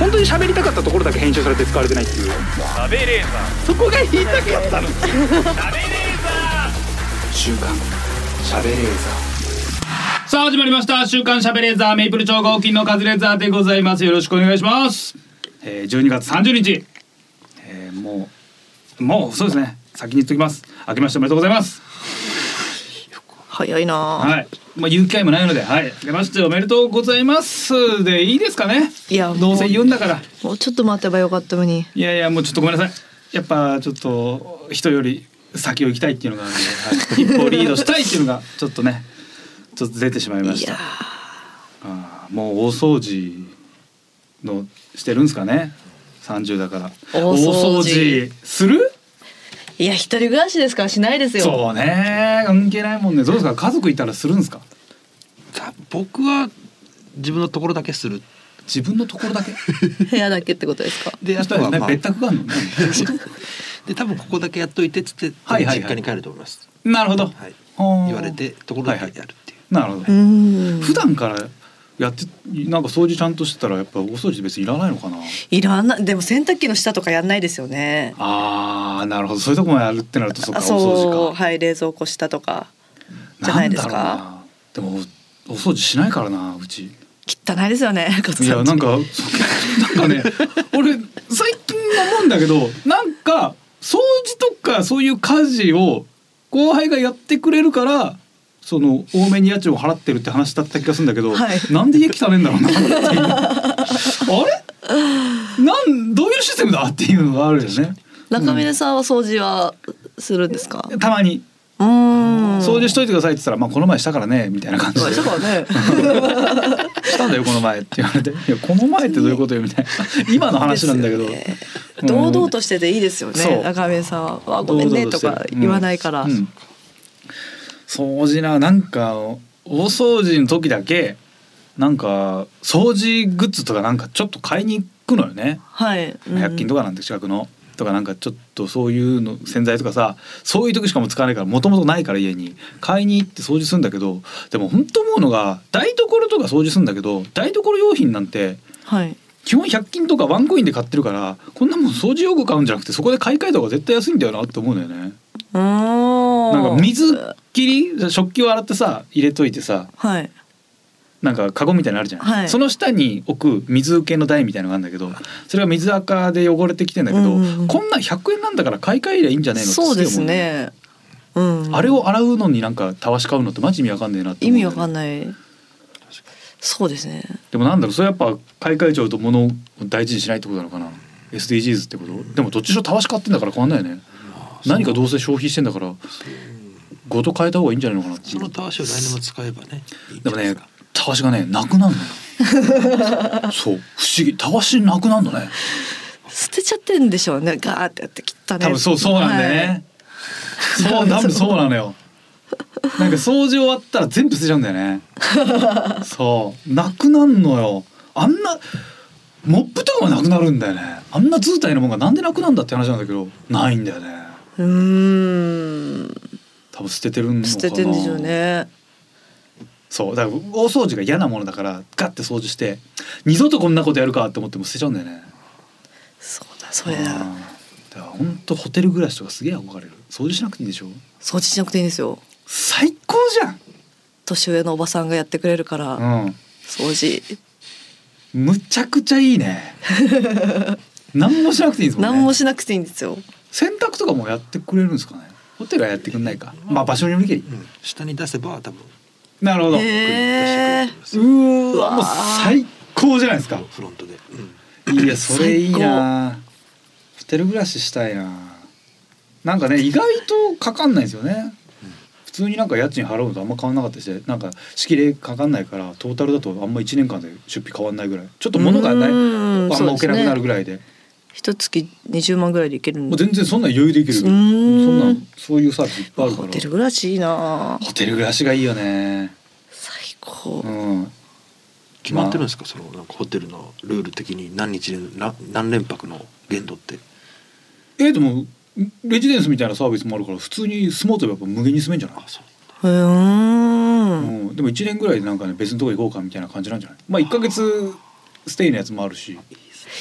本当に喋りたかったところだけ編集されて使われてないっていう。食べレーザそこが言いたかったのー。食べレーザ週刊しゃべれー。さあ始まりました。週刊しゃべレーザー。メイプル超合金のカズレーザーでございます。よろしくお願いします、えー、12月30日、えー、もうもうそうですね。先に言っときます。明けましておめでとうございます早いな。あはい。まあ言う機会もないのではい。明けましておめでとうございます。でいいですかね？いやどうせ言うんだから。もうちょっと待てばよかったのに。いやいやもうちょっとごめんなさい。やっぱちょっと人より先を行きたいっていうのがあるので、はい、一歩リードしたいっていうのがちょっとねちょっと出てしまいました。あーもう大掃除のしてるんですかね？30だから。大掃除する？いや一人暮らしですからしないですよ。そうね。関係ないもんね。どうですか？家族いたらするんですか？さ僕は自分のところだけする。自分のところだけ？部屋だけってことですか？であそしたらねとはまあ別宅があるのね。で多分ここだけやっといてっつってはいはいはい。実家に帰ると思います、なるほど、はい。言われてところだけやるっていう、なるほど、普段からやってなんか掃除ちゃんとしてたらやっぱ大掃除別にいらないのかな？いらない。でも洗濯機の下とかやんないですよね。あーなるほど。そういうとこまでやるってなるとそっかあ大掃除か。はい冷蔵庫下とか。じゃないですか？でもお掃除しないからなうち。汚いですよねいやなんかなんかね 俺最近思うんだけどなんか掃除とかそういう家事を後輩がやってくれるからその多めに家賃を払ってるって話だった気がするんだけど、はい。なんで家汚ねえんだろうなっていう。あれ？なんどういうシステムだっていうのがあるよね。中峰さんは掃除はするんですか？たまに。うーん。掃除しといてくださいって言ったら、まあこの前したからねみたいな感じで。だからね。したんだよこの前って言われて「いやこの前ってどういうことよ」みたいな。今の話なんだけど、ねうん堂々としてていいですよね中峰さんはあ「ごめんね」とか言わないから、うん。うん掃除ななんか大掃除の時だけなんか掃除グッズとかなんかちょっと買いに行くのよね、はい、うん100均とかなんて近くの。とかなんかちょっとそういうの洗剤とかさそういう時しかも使わないからもともとないから家に。買いに行って掃除するんだけどでも本当思うのが台所とか掃除するんだけど台所用品なんてはい。基本100均とかワンコインで買ってるからこんなもん掃除用具買うんじゃなくてそこで買い替えた方が絶対安いんだよなって思うんだよね。なんか水切り食器を洗ってさ入れといてさはい。なんかカゴみたいなのあるじゃん、はい。その下に置く水受けの台みたいなのがあるんだけどそれが水垢で汚れてきてんだけど、うんうんうん。こんなん100円なんだから買い替えりゃいいんじゃねえのってそうですね。うん。あれを洗うのになんかたわし買うのってマジ意味わかんねえなって意味わかんない。そうですね。でもなんだろうそれやっぱ買い替えちゃうと物を大事にしないってことなのかな。SDGs ってこと？でもどっちにしろたわし買ってんだから変わんないよね。何かどうせ消費してんだからごと変えた方がいいんじゃないのかなそのたわしを来年も使えばねでもねたわしがねなくなるのよ。そう不思議。たわしなくなるのね。捨てちゃってんでしょうね。ガーってやって切ったね。多分そうそうなんだよね、そう多分そうなのよ。なんか掃除終わったら全部捨てちゃうんだよね。そう。なくなんのよ。あんなモップとかもなくなるんだよね。あんな図体のもんがなんでなくなんだって話なんだけどないんだよね。うーん多分捨ててるのかな。捨ててんでしょうね。そうだから大掃除が嫌なものだからガッて掃除して二度とこんなことやるかって思っても捨てちゃうんだよね。そうだそれだ。うん。だから本当ホテル暮らしとかすげえ憧れる。掃除しなくていいでしょ？掃除しなくていいんですよ。最高じゃん。年上のおばさんがやってくれるから、うん。掃除。むちゃくちゃいいね。何もしなくていいですもんね。何もしなくていいんですよ。洗濯とかもやってくれるんですかね？ホテルはやってくんないか。まあ場所によりけり。うん。下に出せば多分。なるほど。えー。わうわもう最高じゃないですか。フロントで、うん。いやそれいいな。ホテル暮らししたいな。なんかね意外とかかんないですよね。普通になんか家賃払うのとあんま変わんなかったりしてなんか仕切りかかんないからトータルだとあんま1年間で出費変わんないぐらい。ちょっと物がない。あうん。んま置けなくなるぐらいで一月20万ぐらいでいけるんもう全然そんな余裕でいける。そうん。んなんそういうサービスいっぱいあるから。ホテル暮らしいいな。ホテル暮らしがいいよね。最高、うん。決まってるんですか？そのなんかホテルのルール的に何日でな何連泊の限度って。えーでもレジデンスみたいなサービスもあるから普通に住もうとやっぱ無限に住めんじゃない？あそうへうん、でも1年ぐらいでなんかね別のとこ行こうかみたいな感じなんじゃない？まあ1ヶ月ステイのやつもあるし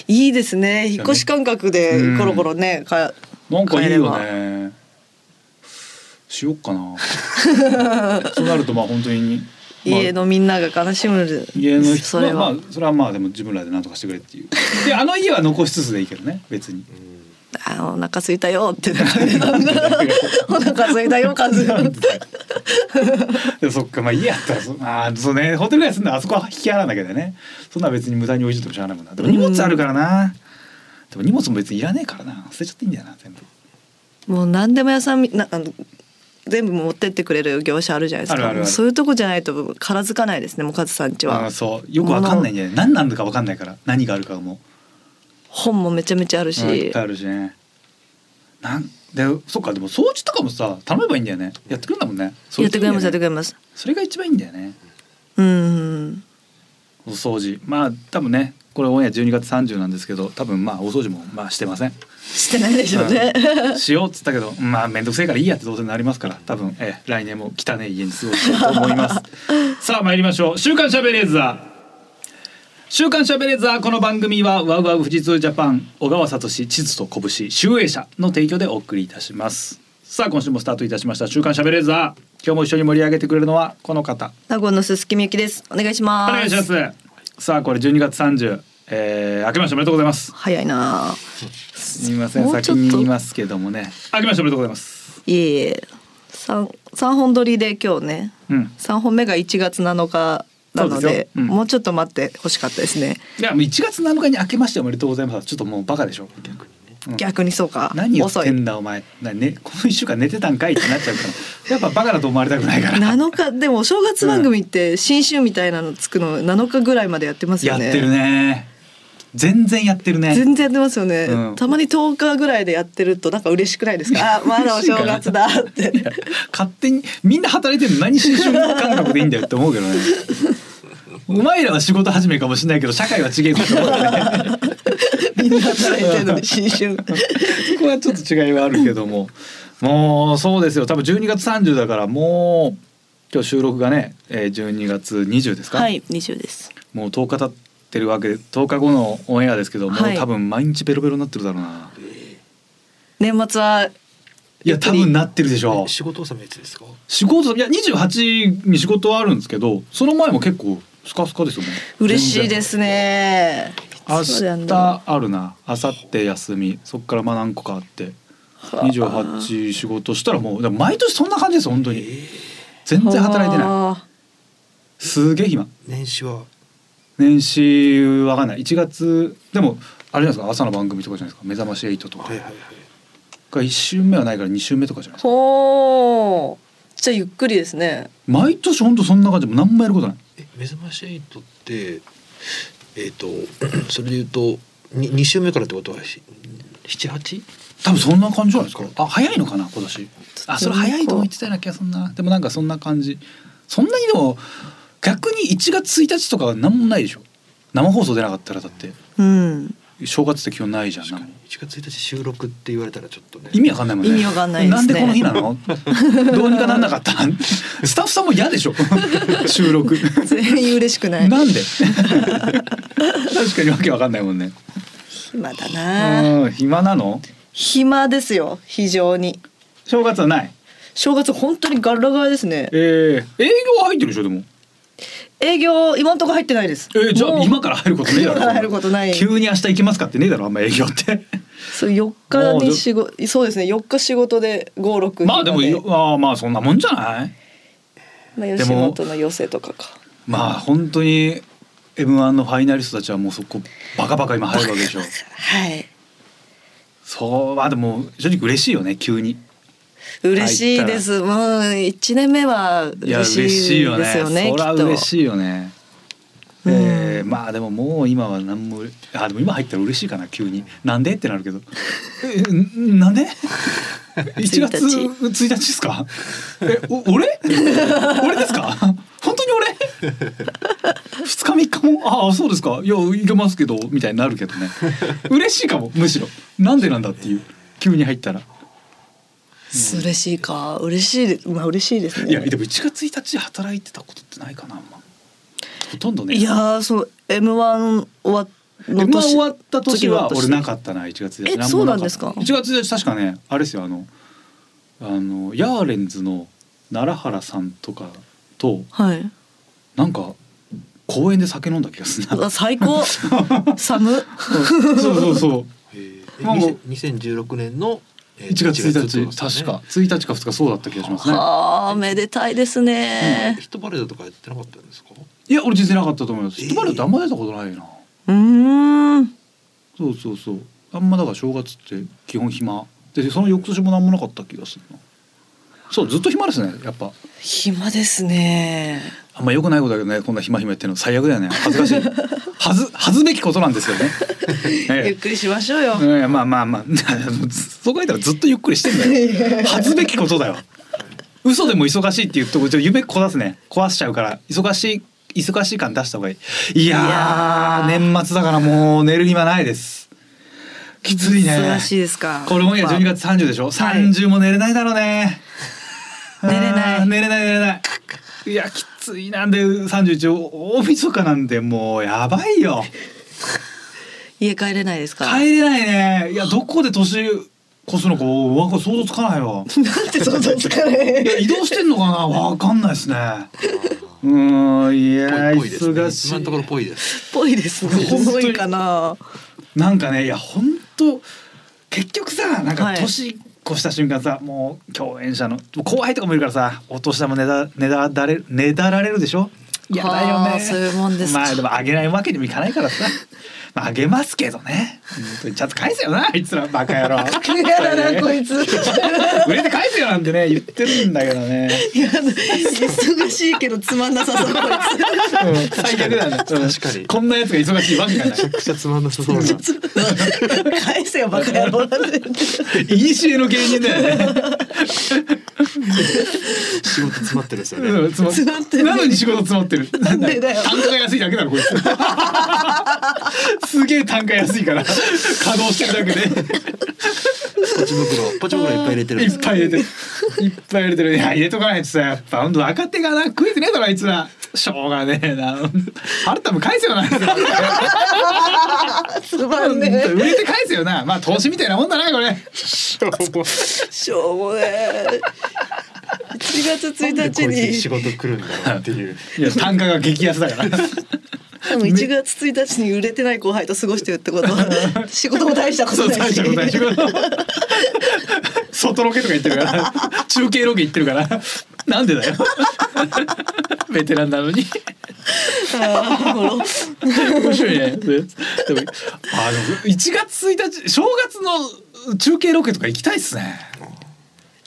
いいですね。引っ越し感覚でコロコロね、かなんかいいよ帰ねしよっかな。そうなるとまあ本当に、まあ家のみんなが悲しむ。家の人それは、まあそれはまあでも自分らで何とかしてくれっていう。であの家は残しつつでいいけどね別にあお腹空いたよってな んかお腹空いたよカズ。でもそっかまあ家やったらそああそうねホテル街住んだらあそこは引き払わなきゃだよね。そんな別に無駄に置いてもしゃあないもんな。でも荷物あるからな、でも荷物も別にいらねえからな。捨てちゃっていいんだよな全部。もう何でも屋さんみなあの全部持ってってくれる業者あるじゃないですか。そういうとこじゃないと片付かないですねもうカズさんちは。あーそう。よくわかんないんだよね。何なんだかわかんないから。何があるかも本もめちゃめちゃあるし、うんいっぱいあるしね。なんでそっかでも掃除とかもさ頼めばいいんだよね。やってくれるんだもんね。やってくれますやってくれれます。それが一番いいんだよね。うん。お掃除。まあ多分ねこれオンエア12月30なんですけど多分まあお掃除もまあしてません。してないでしょうね、しようっつったけどまあ面倒くせえからいいやってどうせなりますから多分、ええ来年も汚い家に過ごしようと思います。さあ参りましょう。週刊しゃべれーザー週刊しゃべれーザーこの番組はワウワウ富士通ジャパン小川聡地図と拳集英社の提供でお送りいたします。さあ今週もスタートいたしました週刊しゃべれーザー。今日も一緒に盛り上げてくれるのはこの方。名古屋のすすきみゆきです。お願いしおます。願いします。さあこれ12月30えー、明けましておめでとうございます。早いな。すみません先に言いますけどもね。明けましておめでとうございます。いえいえ。三三本撮りで今日ね。うん。三本目が1月7日なのでうん。もうちょっと待ってほしかったですね。いやもう1月7日に明けましておめでとうございます。ちょっともうバカでしょ。逆に。ね、うん。逆にそうか。何をってんだお前。な、ね、この1週間寝てたんかいってなっちゃうから。やっぱバカだと思われたくないから。7日でもお正月番組って新春みたいなのつくの7日ぐらいまでやってますよね。やってるね。全然やってるね。全然やってますよね、うん。たまに10日ぐらいでやってるとなんか嬉しくないですか？あまだお正月だって。勝手にみんな働いてるの何新春感覚でいいんだよって思うけどねお前らは仕事始めかもしれないけど社会は違えと思ね。みんな働いてるのに新春。そこはちょっと違いはあるけども。もうそうですよ。多分12月30だからもう今日収録がね、えー、12月20ですか、はい20です。もう10日経ってるわけで10日後のオンエアですけども、はい。多分毎日ベロベロになってるだろうな。年末はいや多分なってるでしょう。仕事納めいつですか？仕事いや28に仕事はあるんですけどその前も結構スカスカですよね嬉しいですね。明日あるな。明後日休み。そっからまあ何個かあって。う28仕事したらもうでも毎年そんな感じです本当に。全然働いてない。あ。すげえ暇。年始は？年始わかんない。1月でもあれじゃないですか朝の番組とかじゃないですか。目覚まし8とか。はいはいはい。が1週目はないから2週目とかじゃないですか。ほうじゃあゆっくりですね。毎年本当そんな感じ。もう何もやることないえ目覚まし8ってえっ、と それで言うとに二週目からってことはし七八？多分そんな感じじゃないですか。あ早いのかな今年。あそれ早いとも言ってたような気がすんな。でもなんかそんな感じ。そんなにでも逆に1月1日とかは何もないでしょ。生放送出なかったらだって。うん正月って基本ないじゃん。確かに。1月1日収録って言われたらちょっとね。意味わかんないもんね。意味わかんないですね。なんでこの日なの？どうにかなんなかった？スタッフさんも嫌でしょ。収録。全員嬉しくない。なんで？確かにわけわかんないもんね。暇だな。うん暇なの？暇ですよ非常に。正月はない？正月本当にガラガラですね。えー、営業は入ってるでしょでも営業今んとこ入ってないです。えー、じゃあ今から入ることねえだろ入ることない。急に明日行きますかってねえだろあんま営業って。そう4日に仕事そうですね4日仕事で56まあでもよあーまあそんなもんじゃない？まあ、吉本の寄せとかか。まあ本当に M1 のファイナリストたちはもうそこバカバカ今入るわけでしょ。はい。そうまあでも正直嬉しいよね急に嬉しいです。もう1年目は嬉しいですよねそりゃきっと。嬉しいよね。うん。えーまあでももう今は何もあでも今入ったら嬉しいかな急に。なんでってなるけど。なんで？1月？1 1日ですか？えお俺？俺ですか？本当に俺？2日3日も？ああそうですか。いやいけますけどみたいになるけどね。嬉しいかもむしろ。なんでなんだっていう。急に入ったら嬉しいか。嬉しいでまあ嬉しいですね。いやでも1月1日働いてたことってないかなあんま。ほとんどね。いやーそう M1 終わっの M1 年終わった年は俺なかったな1月1日。えそうなんですか？1月1日確かねあれですよあのあのヤーレンズの奈良原さんとかとはい。なんか公園で酒飲んだ気がする最高。寒そうそうそう。えまあもう2016年のえー1月1 1日。確か。1日か2日そうだった気がしますね。はあめでたいですね。ヒットパレードとかやってなかったんですか？いや俺実際なかったと思います。えー。ヒットパレーてあんま出たことないな。うーん。そうそうそう。あんまだから正月って基本暇。でその翌年も何もなかった気がするな。そうずっと暇ですねやっぱ。暇ですねあんま良くないことだけどねこんな暇暇っていうの最悪だよね。恥ずかしい。恥ず恥ずべきことなんですよね、えゆっくりしましょうよ。えええまあまあまあ そう書いたらずっとゆっくりしてんだよ。恥ずべきことだよ。嘘でも忙しいって言うとこ夢壊すね。壊しちゃうから。忙しい忙しい感出した方がいい。いや年末だからもう寝る暇ないです。きついね。忙しいですか。これもいや12月30でしょ、30も寝れないだろうね。寝れない。寝れない寝れない。いやきついなんで31大晦日なんでもうやばいよ。家帰れないですか？帰れないね。いやどこで年越すのかわか想像つかないよ なんて想像つかない？いや移動してんのかな？わかんないですね。うーんいやぽいぽいですね。忙しい今のところぽいです。ぽいですね。本当に。多いかな。なんかねいや本当結局さなんかはい。年越した瞬間さ、もう共演者の後輩とかもいるからさお年玉ねだねだだれねだられるでしょ？いやだよはあねそういうもんです。かまあでもあげないわけにもいかないからさ まああげますけどね。本当にちゃんと返せよな。あいつらバカ野郎。やだなこいつ。売れて返せよなんてね言ってるんだけどね。いや忙しいけどつまんなさそうこいうん最悪だね。確かに。こんなやつが忙しいわけがない。めちゃくちゃつまんなさそうな。つ返せよバカ野郎。なんていにしえの芸人だよね。仕事詰まってるんですよね。うん詰ま詰まってる。なのに仕事詰まってる。なんでだよ。単価が安いだけだろこいつすげえ単価安いから。稼働してるだけで。ポチ袋。ポチ袋いっぱい入れてる。んいっぱい入れてる。いっぱい入れてる。いや入れとかないとさやっぱほんと若手がな。食えてねえだろあいつら。しょうがねえな。払った分返せよな。あいつらつまんね売れて返せよな。まあ投資みたいなもんだなこれ。えしょうもねえ1月1日に。仕事来るんだろうっていう。いや単価が激安だから。でも1月1日に売れてない後輩と過ごしてるってことは 仕事も大したことないし。外ロケとか行ってるから。中継ロケ行ってるから。なんでだよ。ベテランなのに。あ面白いね。でもあの1月1日正月の中継ロケとか行きたいっすね。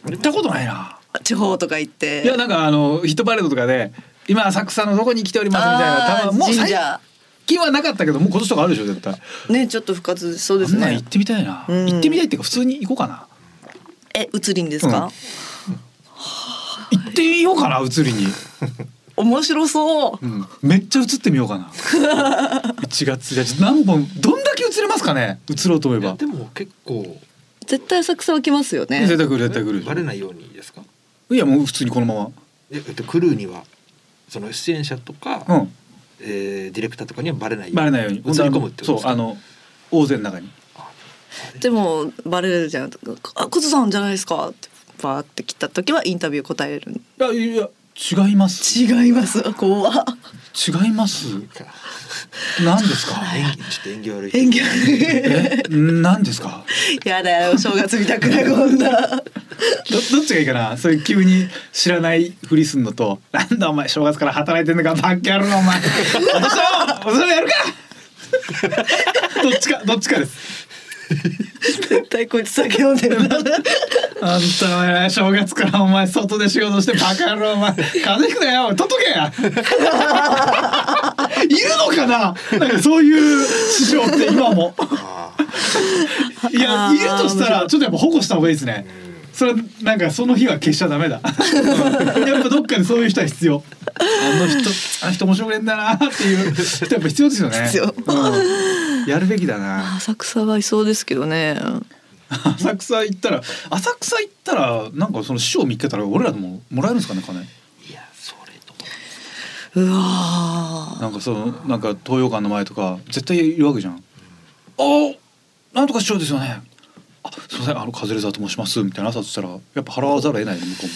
行ったことないな地方とか行って。いやなんかあのヒットパレードとかで今浅草のどこに来ておりますみたいなあー多分もう最神社。近はなかったけどもう今年とかあるでしょ絶対。ねちょっと復活そうですね。行ってみたいな、うん。行ってみたいっていうか普通に行こうかな。え移りんですか、行ってみようかな移りに、面白そう。うん、めっちゃ映ってみようかな。1月1日。何本どんだけ映れますかね映ろうと思えば。でも結構。絶対浅草は来ますよね。絶対来る絶対来る。バレないようにですか？いやもう普通にこのまま。えっとクルーにはその出演者とか、うん。えーディレクターとかにはバレない。よバレないように。映り込むってことですか？そうあの大勢の中に。でもバレるじゃん「あクズさんじゃないですか」ってバーって来た時はインタビュー答える。いやいや違います。違います。怖っ違います？何ですか？演技悪い演技悪い。え？何ですか？やだよ正月見たくないこんな。どどっちがいいかな？それ急に知らないふりすんのと。なんだお前正月から働いてんのかバッキャロお前。私は私はやるかどっちかどっちかです。絶対こいつ酒飲んでるなあんたお前正月からお前外で仕事してバカ野郎お前風邪ひくなよ取っとけや。いるのかな？なんかそういう師匠って今も。あいやいるとしたらちょっとやっぱ保護した方がいいですね。それなんかその日は消しちゃダメだ。う んやっぱどっかでそういう人は必要。あの人あの人面白くねえんだなっていう人やっぱ必要ですよね。必要。うん。やるべきだな。浅草はいそうですけどね 浅草行ったら浅草行ったらなんかその師匠見っけたら俺らでももらえるんですかね金？ーいやそれとうわなんかそのなんか東洋館の前とか絶対いるわけじゃん。あなんとか市長ですよね。あすみませんあのカズレーザーと申しますみたいな朝としたらやっぱ払わざるを得ないの向こうも。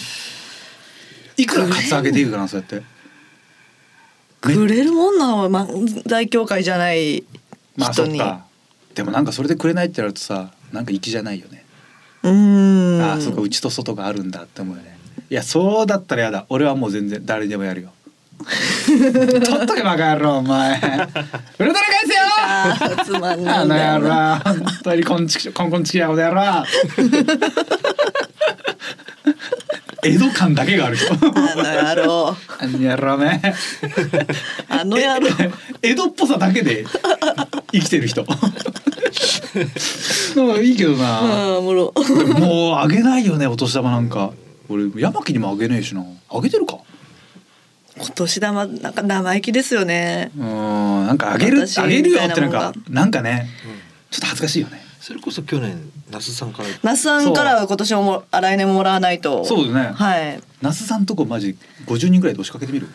いくらカツ上げていくかなそうやって。くれるもんなの漫才協会じゃないまあそ人に、っか。でもなんかそれでくれないってなるとさなんか粋じゃないよね。うーんああそうか内と外があるんだって思うよね。いやそうだったらやだ俺はもう全然誰にでもやるよ。取っとけバカ野郎お前。ウルトラ返せよつまんないあの野な郎本当にこんちきこんこんちきやこの野郎江戸感だけがある人。あの野郎あの野郎ね。あの野郎。江戸っぽさだけで生きてる人。なんかいいけどな、ああもうあげないよねお年玉なんか。俺山木にもあげねえしな。あげてるか？お年玉なんか生意気ですよね。うんなんかあげる私あげるよってなんかなんかねちょっと恥ずかしいよねそれこそ去年那須さんから。那須さんからは今年ももあ来年ももらわないと。そうだね。はい。那須さんとこマジ50人ぐらいで押しかけてみる？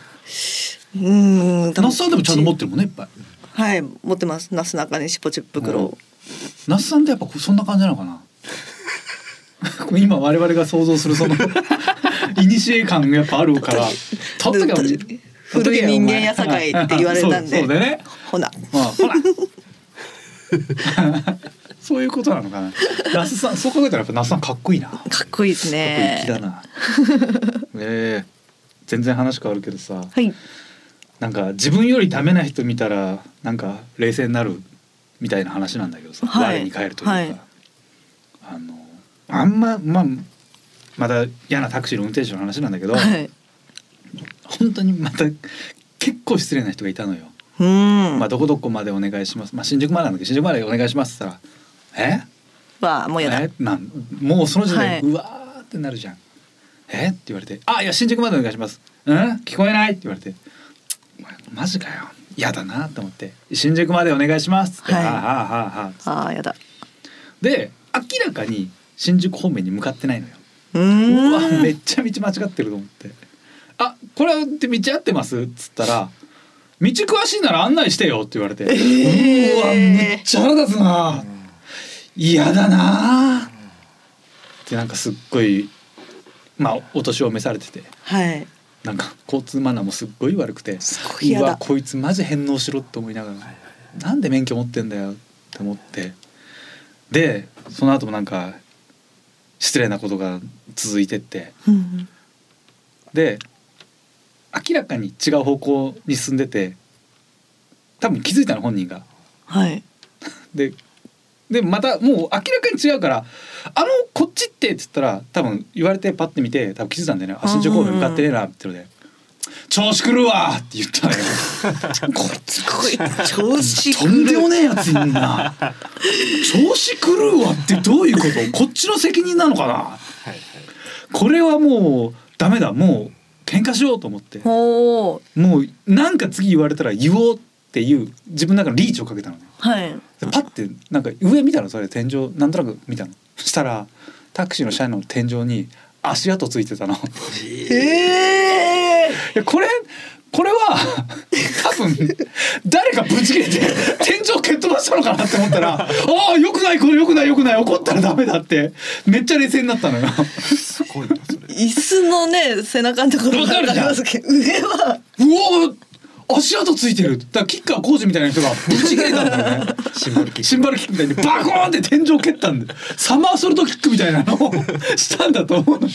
うーん那須さんでもちゃんと持ってるもんねいっぱい。はい持ってます。那須中西ポチ袋、那須さんってやっぱそんな感じなのかな？今我々が想像するその 古感がやっぱあるから。取っとけ古い人間やさかいって言われたんで。そうそうだよね。ほな。まあほらそういうことなのかな。那須さんそう考えたらやっぱ那須さんかっこいいな。かっこいいですこいいね気だな。え え。全然話変わるけどさ。はい。なんか自分よりダメな人見たらなんか冷静になるみたいな話なんだけどさ、はい。我に返るというか、はい。あのあんままあまた嫌なタクシーの運転手の話なんだけど、はい。本当にまた結構失礼な人がいたのよ。うーん。まあどこどこまでお願いします。まあ新宿までなんだけど新宿までお願いしますって言ったら、え？わあもうやだ。え？なんもうその時点で、はい。うわーってなるじゃん。え？って言われて、あいや新宿までお願いします。うん？聞こえない？って言われて、マジかよ。嫌だなと思って。新宿までお願いしますって、はい。ああああああああやだ。で明らかに新宿方面に向かってないのよ。ううわーんめっちゃ道間違ってると思って「あこれって道合ってます?」っつったら「道詳しいなら案内してよ」って言われて、ー。うわめっちゃ腹立つな嫌だな。ってなんかすっごいまあお年を召されてて。はい。なんか交通マナーもすっごい悪くて。すごいう嫌だ。わこいつマジ返納しろって思いながら。なんで免許持ってんだよって思って。でその後もなんか失礼なことが続いてって。うん。で明らかに違う方向に進んでて。多分気づいたの本人が。はい。ででまたもう明らかに違うから「あのこっちって」っつったら多分言われてパッて見て多分気づいたんだよね「あ新宿方面向かってねえな」ってので「調子狂うわ!」って言ったのよ。こいつこいつ。調子とんでもねえやついんな。調子狂うわってどういうこと？こっちの責任なのかな？はいはい。これはもうダメだ。もう喧嘩しようと思って。もうなんか次言われたら言おうっていう自分の中のリーチをかけたのね。はいでパッてなんか上見たのそれ天井なんとなく見たの。そしたらタクシーの車内の天井に足跡ついてたの。いええやこれこれは多分誰かぶち切れて天井蹴っ飛ばしたのかなって思ったらああよくないこれよくないよくない怒ったらダメだってめっちゃ冷静になったのよ。すごいなそれ。椅子のね背中のところがわかるすけど上は。うわ足跡ついてる。だからキッカー工事みたいな人がぶち切れたんだよね。シンバルキック。シンバルキックみたいにバコーンって天井蹴ったんで。サマーソルトキックみたいなのをしたんだと思うのよ。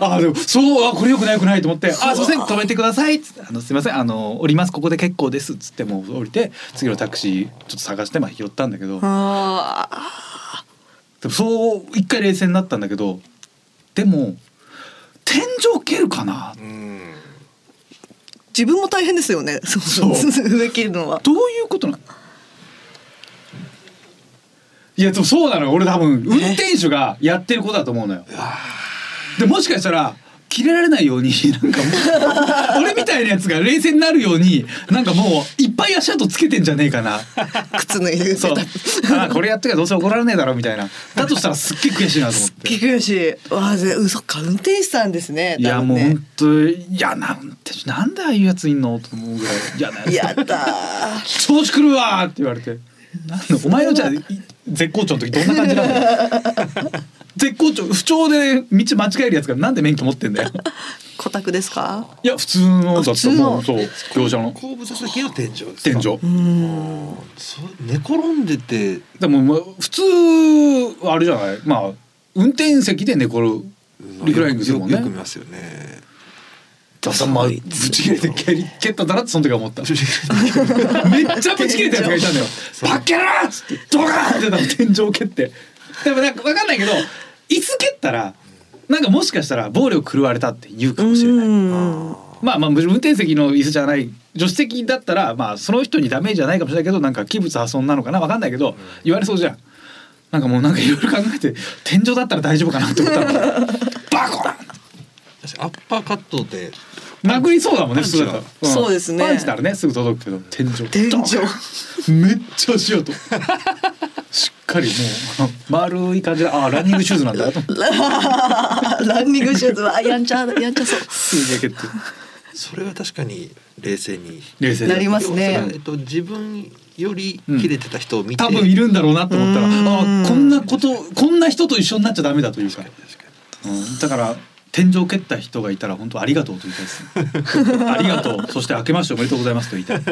あでもそうあこれよくないよくないと思って「あすいません止めてください」っつって「あのすいませんあの降ります。ここで結構です」っつってもう降りて次のタクシーちょっと探してまあ拾ったんだけど。あでもそう一回冷静になったんだけどでも天井蹴るかなうん自分も大変ですよね。そう。そう。上切るのは。どういうことなの？いやでもそうなのよ。俺多分運転手がやってることだと思うのよ。でもしかしたら切れられないように なんかもう俺みたいなやつが冷静になるようになんかもういっぱい足跡つけてんじゃねえかな。靴脱いで。そう。あーこれやっときゃどうせ怒られねえだろみたいな。だとしたらすっげえ悔しいなと思って聞くし。わあぜ嘘か運転手さんですね。いやもう本当嫌な運転手なんでああいうやついんのと思うぐらい嫌なやつやだー。調子狂うわーって言われて。なんだお前のじゃ絶好調の時どんな感じなんだよ。絶好調不調で道間違えるやつがなんで免許持ってんだよ。コタクですか？いや普通のだっもうそう業者の。後部座席の天井ですか？天井。うん。そう寝転んでて。でもまあ普通あれじゃない？まあ運転席で寝転るリクライニングするもんね。よく見ますよね。あぶち切れて蹴り蹴ったんだなってその時は思った。めっちゃぶち切れたやつがいたんだよ「バッケラー!」っつってドカーンってなって天井蹴って。でもなんか分かんないけど椅子蹴ったらなんかもしかしたら暴力振るわれたって言うかもしれない。うん。まあまあ運転席の椅子じゃない助手席だったらまあその人にダメージじゃないかもしれないけどなんか器物破損なのかな分かんないけど言われそうじゃん。なんかもうなんかいろいろ考えて天井だったら大丈夫かなって思ったの。バコン私アッパーカットで。殴りそうだもんね普通だったら、パンチはそうですね。パンチならねすぐ届くけど。天井。天井。めっちゃ足跡しっかりもう丸い感じでああランニングシューズなんだと。ランニングシューズはやんちゃやんちゃそう。すげえ蹴ってそれは確かに冷静に。冷静なりますね。えっと、自分より切れてた人を見て、多分いるんだろうなと思ったらうん。ああこんなことこんな人と一緒になっちゃダメだというか、うん、だから天井蹴った人がいたら本当ありがとうと言いたいです、ね、ありがとう。そして明けましておめでとうございますと言いたい。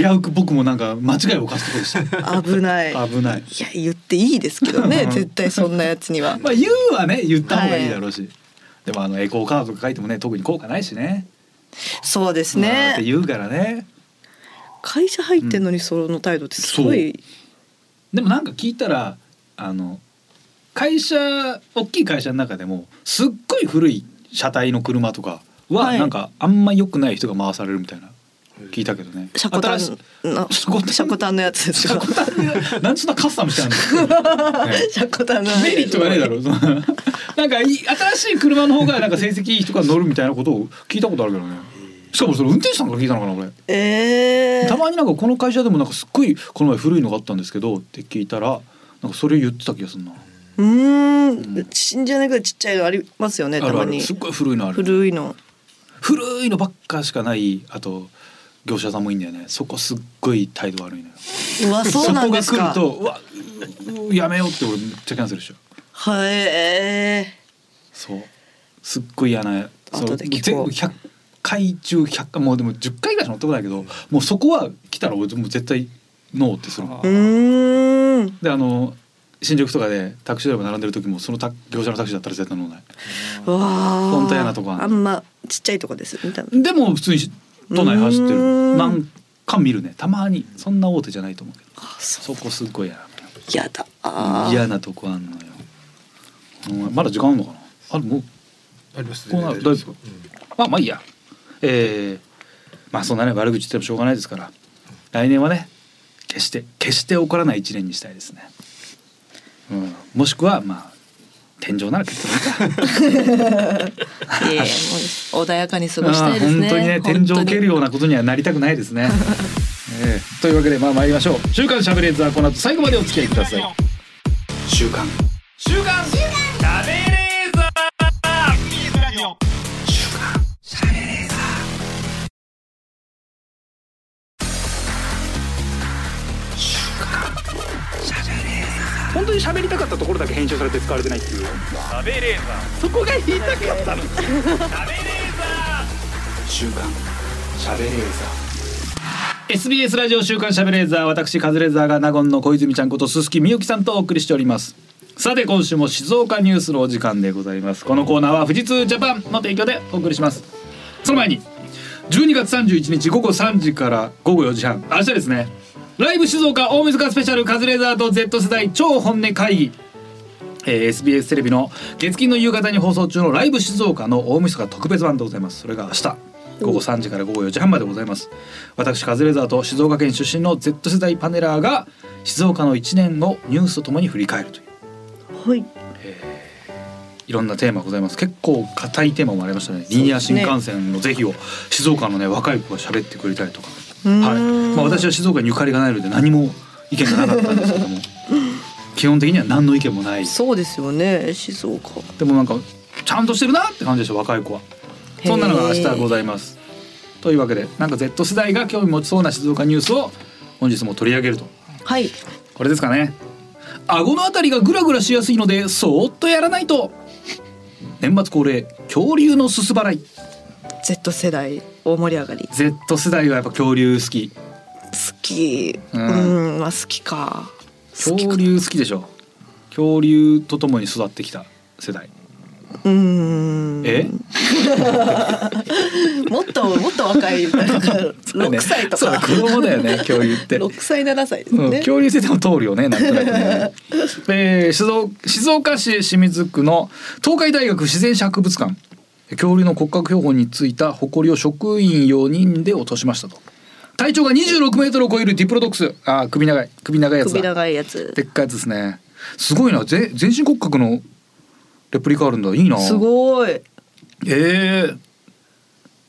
危うく僕もなんか間違いを犯すとでした危ない。い危ない。や言っていいですけどね。絶対そんなやつには。まあ言うはね言った方がいいだろうし、でもあのエコーカードとか書いてもね特に効果ないしね。そうですまあってね言うからね会社入ってんのにその態度ってすごい。でもなんか聞いたらあの会社大きい会社の中でもすっごい古い車体の車とかははい。なんかあんま良くない人が回されるみたいな聞いたけどね。シャコタン新しのシャコタンのやつですか？シャコタンがなんつうのカスタムしてあるの、ねシャコタンのメリットがねえだろ。そ のなんかいい新しい車の方がなんか成績いい人が乗るみたいなことを聞いたことあるけどね。しかもそれ運転手さんから聞いたのかな俺。ええたまになんかこの会社でもなんかすっごいこの前古いのがあったんですけどって聞いたらなんかそれ言ってた気がするな。うーん信じられないぐらいちっちゃいのありますよねたまにるすっごい古いのある。古いの古いのばっかしかないあと業者さんもいいんだよね。そこすっごい態度悪いのよ。うわ そうなんですかそこが来るとうわううやめようって俺めっちゃキャンセルしちゃう。はいえそうすっごい嫌な後で聞こう全部100回中100回もうでも10回ぐらいしか乗ったことないけどもうそこは来たら俺もう絶対ノーってするあえうーん。であの新宿とかでタクシードラ並んでる時もそのタ業者のタクシーだったら絶対乗らない。わあ。本当嫌なとこあんの。あんまちっちゃいとこですみたいなでも普通に都内走ってる。なん。か見るね。たまに。そんな大手じゃないと思うけど。あそそこすっごい嫌な。やだ。嫌なとこあんのよ。うんまだ時間あんのかな？あるも。うありますこうなる大丈夫。まあまあいいや。えー、まあそんなね悪口言ってもしょうがないですから来年はね決して決して起こらない一年にしたいですね。うん、もしくはまあ天井なら結構いいか。いえいえもう穏やかに過ごしたいですね本当にね天井を蹴るようなことにはなりたくないですね。えーというわけでまあ参りましょう。週刊しゃべれーザーこの後最後までお付き合いください。週刊週刊しゃ当に喋りたかったところだけ編集されて使われてないっていう。そこが言いたかったの。週刊しゃべれーザ SBS ラジオ週刊しゃべれーザー私カズレーザーが納言の小泉ちゃんこと鈴木みゆきさんとお送りしております。さて今週も静岡ニュースのお時間でございます。このコーナーは富士通ジャパンの提供でお送りします。その前に12月31日午後3時から午後4時半。明日ですねライブ静岡大晦日スペシャルカズレーザーと Z 世代超本音会議。えー SBS テレビの月金の夕方に放送中のライブ静岡の大晦日特別版でございます。それが明日午後3時から午後4時半までございます。私カズレーザーと静岡県出身の Z 世代パネラーが静岡の1年をニュースとともに振り返るという。はい。いろんなテーマございます。結構硬いテーマもありましたね。リニア新幹線の是非を静岡のね若い子が喋ってくれたりとかはい。まあ、私は静岡にゆかりがないので何も意見がなかったんですけども。基本的には何の意見もない。そうですよね。静岡。でもなんかちゃんとしてるなって感じでしょ若い子は。そんなのが明日ございます。というわけでなんか Z 世代が興味持ちそうな静岡ニュースを本日も取り上げると。はい。これですかね。顎のあたりがグラグラしやすいのでそーっとやらないと。年末恒例恐竜のすす払い。Z 世代大盛り上がり。Z 世代はやっぱ恐竜好き。好き。ううんんまあ好きか。好きか。恐竜好きでしょ。恐竜とともに育ってきた世代。うーん。え？もっともっと若いなんか 六歳とか。そうだ子供だよね恐竜って。六歳七歳ですうん、ね恐竜性でも通るよねなんとなくね、えー静岡静岡市清水区の東海大学自然史博物館恐竜の骨格標本についた埃を職員4人で落としましたと。体長が26メートルを超えるディプロドックス。あー首長い。首長いやつだ。首長いやつ。でっかいやつですね。すごいな。ぜ全身骨格のレプリカあるんだ。いいな。すごい。えー、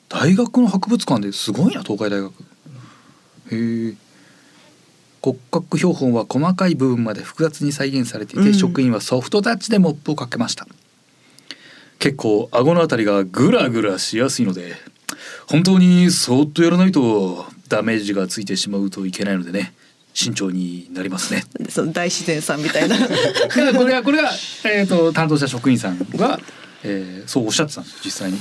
大学の博物館で。すごいな東海大学。へえ骨格標本は細かい部分まで複雑に再現されていて、うん。職員はソフトタッチでモップをかけました結構顎のあたりがグラグラしやすいので本当にそーっとやらないとダメージがついてしまうといけないのでね慎重になりますね。その大自然さんみたいな。これがこれが、えー、と担当した職員さんが、えーそうおっしゃってたんです実際に。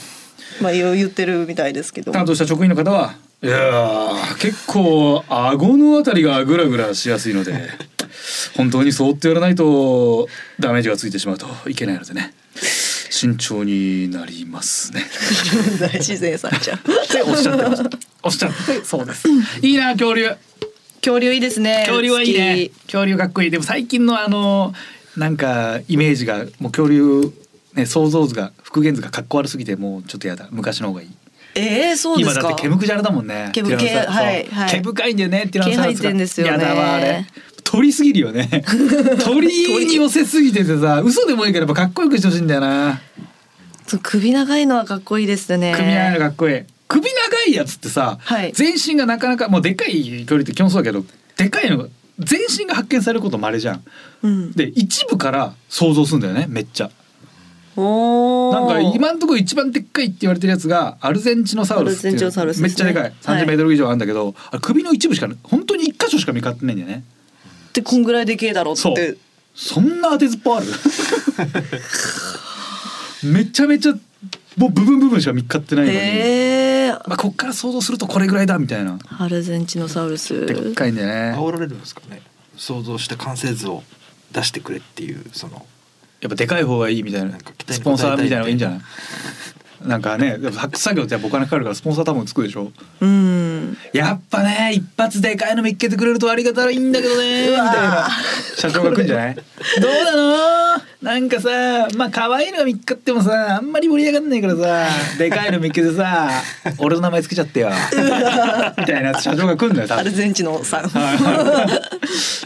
まあ言ってるみたいですけど。担当した職員の方はいやー結構顎のあたりがグラグラしやすいので本当にそーっとやらないとダメージがついてしまうといけないのでね慎重になりますね。大自然さんじゃんっておっしゃってました。おっしゃってそうです。いいな恐竜。恐竜いいですね。恐竜はいいね。好恐竜かっこいい。でも最近のあのなんかイメージがもう恐竜ね想像図が復元図がかっこ悪すぎてもうちょっとやだ。昔の方がいい。きえー、そうで今すか？だって毛むくじゃらだもんね。毛むティラノサウルス毛はいはい。毛深いんだよねティラノサウルスが。毛生えてんですよね。やだわあれ鳥すぎるよね。鳥に寄せすぎててさ嘘でもいいからやっぱかっこよくしてほしいんだよな。首長いのはかっこいいですね。首長いのかっこいい。首長いやつってさ、はい。全身がなかなかもうでっかい恐竜って基本そうだけどでっかいのが全身が発見されることまれじゃん。うん。で一部から想像するんだよねめっちゃ。なんか今のところ一番でっかいって言われてるやつがアルゼンチノサウルスっていうめっちゃでかい。30メートル以上あるんだけど、あれ首の一部しか本当に一箇所しか見つかってないんだよねってこんぐらいでけえだろうって。そんな当てずっぽある？めちゃめちゃもう部分部分しか見つかってないのに、へえ。まあ、こっから想像するとこれぐらいだみたいな。アルゼンチノサウルス。でっかいんだよね。煽られるんですかね。想像した完成図を出してくれっていうその。やっぱでかい方がいいみたいな。スポンサーみたいなのがいいんじゃない？なんかね発掘作業ってやっぱお金かかるからスポンサー多分つくでしょ。うんやっぱね一発でかいの見っけてくれるとありがたいんだけどねみたいな。社長が来るんじゃない？どうなの？なんかさまあ可愛いのが見っかってもさあんまり盛り上がんないからさでかいの見っけてさ俺の名前つけちゃってよ。みたいな社長が来るんだよ多分。アルゼンチノさん。は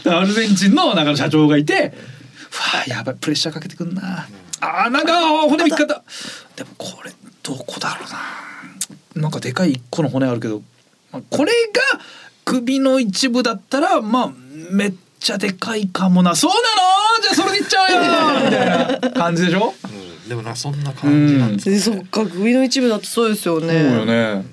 いアルゼンチンの中の社長がいて「わあやばいプレッシャーかけてくんな。あーなんか骨見っかった。でもこれどこだろうな。なんかでかい一個の骨あるけどまあこれが首の一部だったらまあめっちゃでかいかもな。そうなの？じゃあそれでいっちゃうよ！みたいな感じでしょ？うん。でもなそんな感じなんですえそっか首の一部だとそうですよね。そうよね。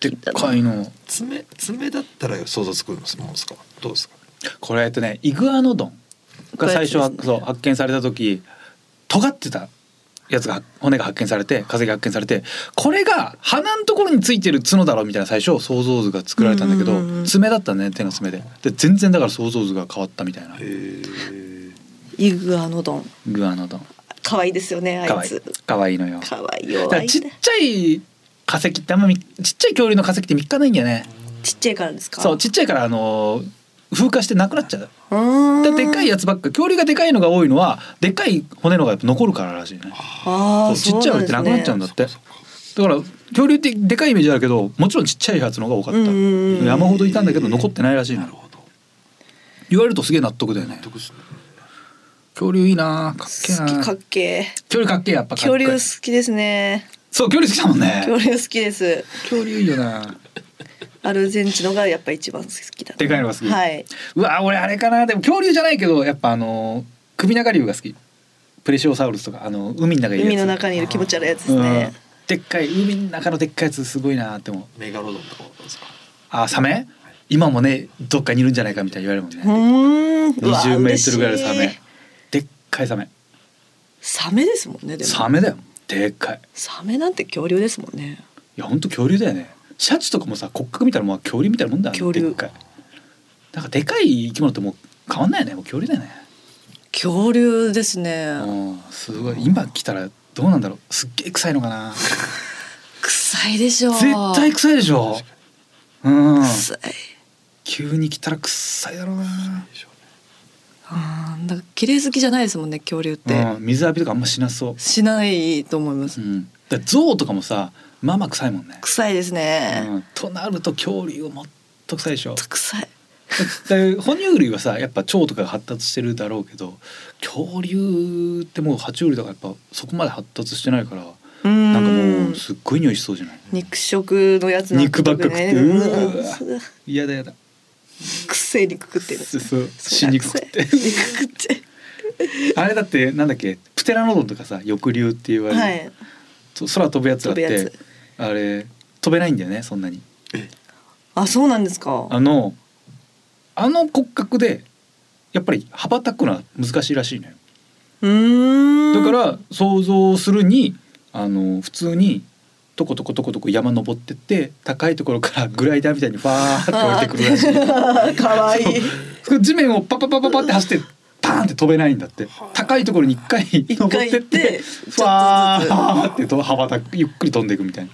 でっかいの。爪爪だったら想像つくんですもんですか？どうですか？これえっとねイグアノドンが最初ね。そう発見された時尖ってたやつが骨が発見されて化石が発見されてこれが鼻のところについてる角だろうみたいな最初想像図が作られたんだけど、うんうんうん。爪だったね手の爪で。で全然だから想像図が変わったみたいな。へえイグアノドン。イグアノドン。可愛いですよねかわいいあいつ。かわい。いのよ。だ可愛いかよらちっちゃい化石ってあんまみちっちゃい恐竜の化石って見っかないんだよね。ちっちゃいからですか？そうちっちゃいからあの風化してなくなっちゃう。だでっかいやつばっか恐竜がでかいのが多いのはでっかい骨のが残るかららしいね。ちっちゃいのってなくなっちゃうんだって。だから恐竜ってでかいイメージあるけどもちろんちっちゃいやつの方が多かった。山ほどいたんだけど残ってないらしいのなるほど言われるとすげえ納得だよね恐竜いいな。かっけえ。な好きかっけ恐竜かっけえやっぱー恐竜好きですね。そう恐竜好きだもんね。恐竜好きです。恐竜いいよなアルゼンチンのがやっぱ一番好きだな。でかいのが好き。はい。うわ俺あれかな。でも恐竜じゃないけどやっぱあの首長竜が好き。プレシオサウルスとかあの海の中にいるやつ。海の中にいる気持ち悪いやつですね。うん。でっかい海の中のでっかいやつすごいなって思う。メガロドンとかもですか？あサメ？今もねどっかにいるんじゃないかみたいに言われるもんね。うーん。うわ20メートルぐらいのサメ。でっかいサメ。サメですもんねでも。サメだよ。でっかい。サメなんて恐竜ですもんね。いや本当恐竜だよねシャチとかもさ骨格見たらもう恐竜みたいなもんだよ恐竜。でっかでかい生き物ってもう変わんないよね。もう恐竜だよね。恐竜ですね。うんすごい。今来たらどうなんだろう。すっげえ臭いのかな。臭いでしょう。絶対臭いでしょ。うん。臭い。急に来たら臭いだろうな、あーなんか綺麗好きじゃないですもんね恐竜って、うん、水浴びとかあんましなそう、しないと思います、うん、だ象とかもさまあまあ臭いもんね、臭いですね、うん、となると恐竜はもっと臭いでしょ。臭い。で哺乳類はさやっぱ腸とかが発達してるだろうけど恐竜ってもう爬虫類とかやっぱそこまで発達してないからん。なんかもうすっごい匂いしそうじゃない？肉食のやつなんて肉ばっか食ってうわ。嫌だ嫌だ。くせえ肉食ってる。そう死肉食って。肉食ってあれだってなんだっけ？プテラノドンとかさ翼竜って言われ。る、はい。と空飛ぶやつだってあれ飛べないんだよねそんなに。あそうなんですか。あのあの骨格でやっぱり羽ばたくのは難しいらしいのよ。うーん。だから想像するにあの普通にとことことことこ山登ってって高いところからグライダーみたいにファーって降りてくるらしい。かわいい。地面をパパパパパって走ってパーンって飛べないんだって。高いところに一回登ってっ一回行っててちょっとずつ。ファーってと羽ばたくゆっくり飛んでいくみたいな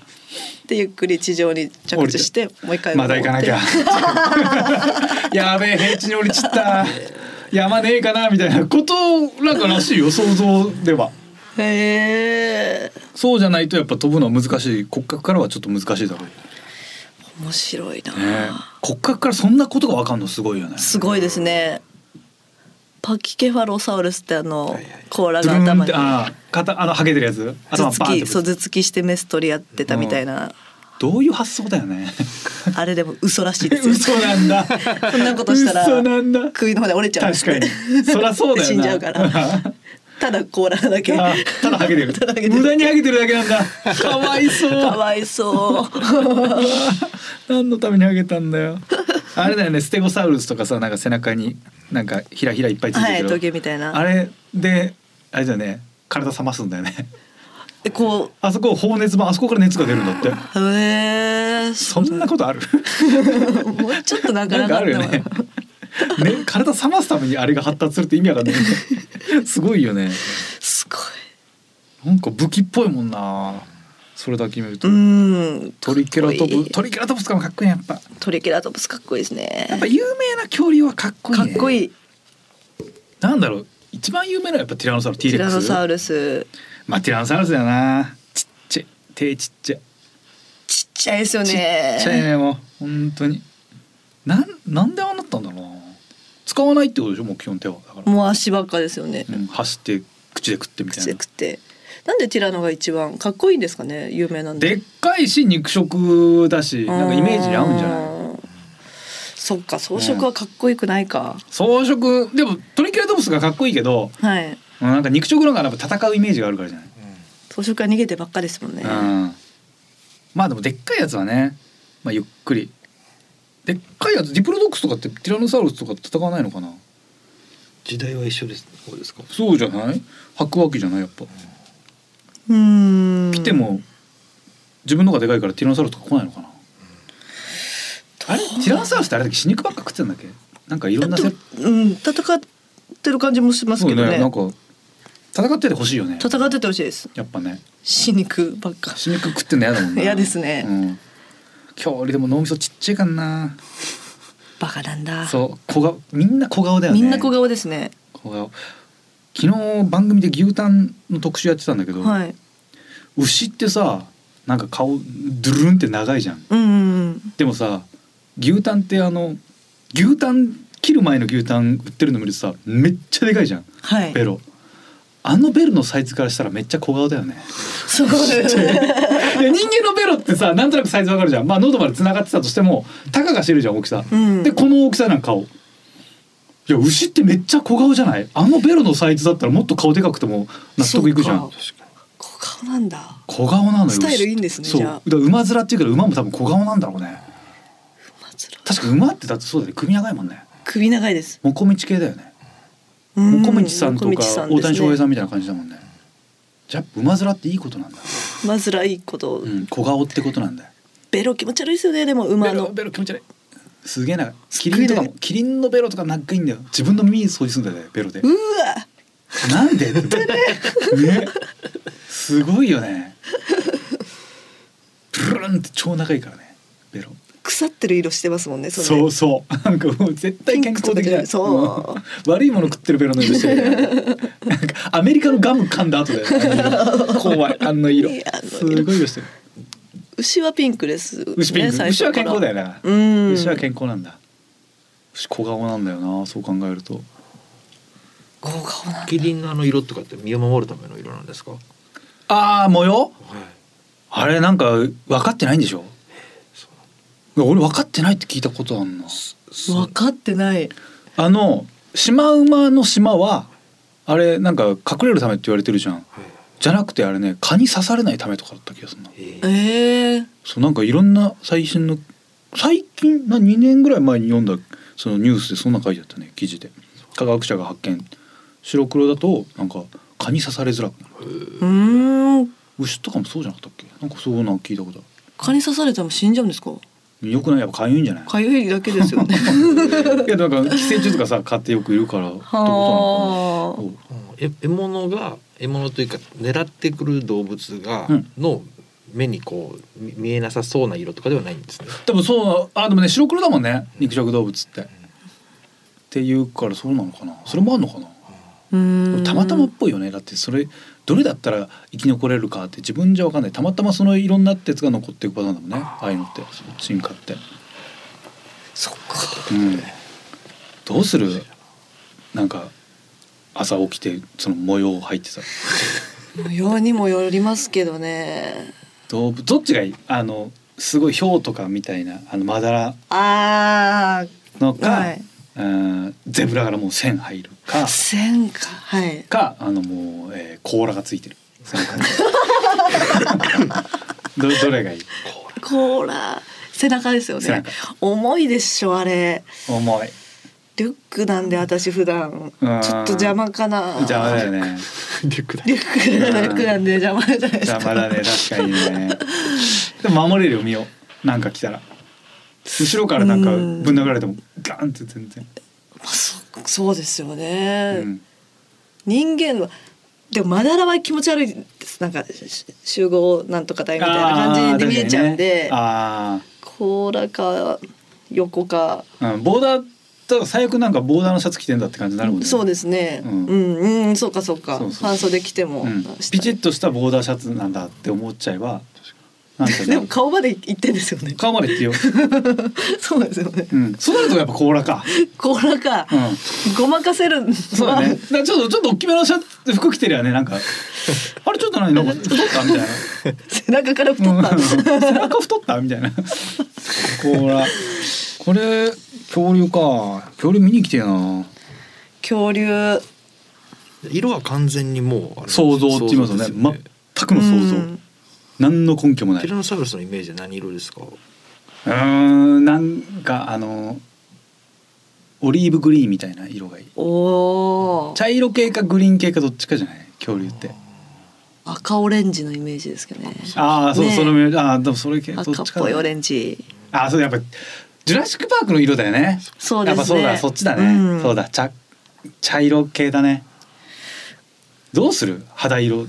でゆっくり地上に着地してもう一回まだ行かなきゃ。やべえ平地に降りちった。山ねえかなみたいなことなんからしいよ想像では。へえ。そうじゃないとやっぱ飛ぶのは難しい。骨格からはちょっと難しいだろう。面白いな、ね骨格からそんなことがわかんのすごいよね。すごいですねパキケファロサウルスってあの甲羅が頭に。てああ肩あのハゲてるやつ？頭頭バーンって突きそう頭突きしてメス取り合ってたみたいな、どういう発想だよね。あれでも嘘らしいですよ 嘘なんだ。そんなことしたら嘘なんだ。首の方で折れちゃうんです確かに。そりゃそうだよな。死んじゃうからただ甲羅だけ。あただハゲてる。ただハゲてる。無駄にハゲてるだけなんだ。かわいそう。かわいそう。何のためにハゲたんだよ。あれだよねステゴサウルスとかさなんか背中になんかひらひらいっぱいついてはいるけど、トゲみたいな。あれであれだよね体冷ますんだよね。でこあそこ放熱板あそこから熱が出るんだって。うへえそんなことある？もうちょっとなんかなかったわ。かあるよね ね体冷ますためにあれが発達するって意味わかんない。すごいよね。すごい。なんか武器っぽいもんな。それだけ見ると、うん。トリケラトプトリケラトプスとかもかっこいいねやっぱ。トリケラトプスかっこいいですね。やっぱ有名な恐竜はかっこいい、ね、かっこいい。なんだろう。一番有名なやっぱティラノサウルスティラノサウルス。まあティラノサウルスだよな。ちっちゃい。手ちっちゃい。ちっちゃいですよちっねちゃいねも。う本当に。なんなんでああなったんだろうな使わないってことでしょもう基本手は。だから、もう足ばっかですよね、うん、走って口で食ってみた口でいな食って。なんでティラノが一番かっこいいんですかね有名なんで。でっかいし肉食だしなんかイメージに合うんじゃない？いそっか装飾はかっこよくないか、装飾でもトリケラトプスがかっこいいけどはい。うんなんか肉食の方がやっぱ戦うイメージがあるからじゃない、装飾は逃げてばっかですもんね、うん、まあでもでっかいやつはね、まあ、ゆっくりでっかいやつディプロドックスとかってティラノサウルスとか戦わないのかな？時代は一緒です。そうですか？そうじゃない？吐くわけじゃないやっぱ。うーん。来ても自分の方がでかいからティラノサウルスとか来ないのかな？あれ？ティラノサウルスってあれだっけ死肉ばっか食ってたんだっけ？なんかいろんなせうん戦ってる感じもしますけどね。ね。なんか戦っててほしいよね。戦っててほしいです。やっぱね。死肉ばっか。死肉食ってんの嫌だもんな。嫌ですね。うん恐竜でも脳みそちっちゃいからな。バカなんだ。そう小顔みんな小顔だよね。みんな小顔ですね。小顔。昨日番組で牛タンの特集やってたんだけど、はい。牛ってさなんか顔ドゥルンって長いじゃん。うんうんうん。でもさ牛タンってあの牛タン切る前の牛タン売ってるの見るとさめっちゃでかいじゃん。はい。ベロ。あのベロのサイズからしたらめっちゃ小顔だよね。すご いいや人間のベロってさなんとなくサイズわかるじゃん。まあ喉まで繋がってたとしてもたかが知るじゃん大きさ、うん。でこの大きさなん顔いや牛ってめっちゃ小顔じゃない？あのベロのサイズだったらもっと顔でかくても納得いくじゃん。小顔なんだ。小顔なのよ。スタイルいいんですねそう。じゃあ。だから馬面っていうから馬も多分小顔なんだろうね。馬面。確か馬ってだってそうだよね。首長いもんね。首長いですもこみち系だよね。うん。もこみちさんとか大谷翔平さんみたいな感じだもんね。じゃあ馬面っていいことなんだ、まずらいいこと、うん、小顔ってことなんだよ。ベロ気持ち悪いですよね。でも馬の。ベロ気持ち悪い。すげえなキリンとかもキリンのベロとか長いんだよ。自分の耳掃除するんだよねベロで。うわ。なんで？ね。すごいよね。プルルンって超長いからねベロ腐ってる色してますもんねそれ。そうそう。なんかもう絶対健康的だ。よそう。うん。悪いもの食ってるベロの色してるなんかアメリカのガム噛んだ後だよね。あの色。怖いあの色。すごい色してる。牛はピンクです、ね、牛ピンク、牛は健康だよなうん。牛は健康なんだ。牛小顔なんだよなそう考えると。小顔なんだ。キリンのあの色とかって身を守るための色なんですか？はい。ああ模様？あれなんか分かってないんでしょ？俺分かってないって聞いたことあんな。分かってない。あのシマウマの島はあれなんか隠れるためって言われてるじゃん。はい。じゃなくてあれね蚊に刺されないためとかだった気がするなえ。ーええそうなんかいろんな最新の最近な2年ぐらい前に読んだそのニュースでそんな書いてあったね記事で。科学者が発見。白黒だとなんか蚊に刺されづらくなる。うーん。牛とかもそうじゃなかったっけ？なんかそうなんか聞いたことあ蚊に刺されたら死んじゃうんですか？るよくない？やっぱかゆいんじゃない？かゆいだけですよね。いやなんか寄生虫とかさ蚊ってよくいるからってことなはのかな。う。ん。え獲物が獲物というか狙ってくる動物が、うん。の目にこうみ見えなさそうな色とかではないんですね。でもそうあでもね白黒だもんね肉食動物って。っていうからそうなのかな。それもあんのかな。うーん。たまたまっぽいよね。だってそれどれだったら生き残れるかって自分じゃ分かんない。たまたまその色になったやつが残っていくパターンだもんね。ああいうのって進化って。そっか。うん、どうする？なんか朝起きてその模様入ってさ。模様にもよりますけどね。動物どっちがいい？あのすごいヒョウとかみたいなあのまだらあのか、はい。うんゼブラからもう線入るかあ線かはい。かあのもう、えー、甲羅がついてる。線 どどれがいい？甲羅。背中ですよね。重いでしょあれ。重い。リュックなんで私普段。ちうん。ょっと邪魔かな。邪魔だよね。リュックだリュックリュックなんで邪魔じゃないですか邪魔だね確かにね。でも守れるよ身を。なんか来たら。後ろからなんかぶん殴られてもガンって全然、まあそそうですよね、うん。人間はでもまだらは気持ち悪いです。なんかし集合なんとか隊みたいな感じで見えちゃうんであ甲羅か横か、うん、ボーダーと最悪なんかボーダーのシャツ着てんだって感じになるもんね。そうですね、ううんん、うんそうかそうか。そうそうそう。半袖着ても、うん、下ピチッとしたボーダーシャツなんだって思っちゃえばでも顔まで行ってんですよね顔まで言ってよ、そうですよねうん、そうなるとやっぱ甲羅か、甲羅か、うん、ごまかせるそうだね。ちょっとちょっと大きめのシャツ服着てりゃねなんかあれちょっと何？なんか太ったみたいな。背中から太った、うん背中太ったみたいな。甲羅。これ恐竜か。恐竜見に来てえな。恐竜色は完全にもう想像って言いますよね。全くの想像。うん何の根拠もない。うティラノサウルスのイメージは何色ですか？ーんなんかあのオリーブグリーンみたいな色がいい。おー。茶色系かグリーン系かどっちかじゃない？恐竜って。赤オレンジのイメージですけどね。ああそう、ね。その目ああでもそれ系どっ赤っちかだね。ぽいオレンジ。ああそうやっぱジュラシック・パークの色だよね。そうですね。やっぱそうだそっちだね、うん。そうだ茶茶色系だね。どうする？肌色。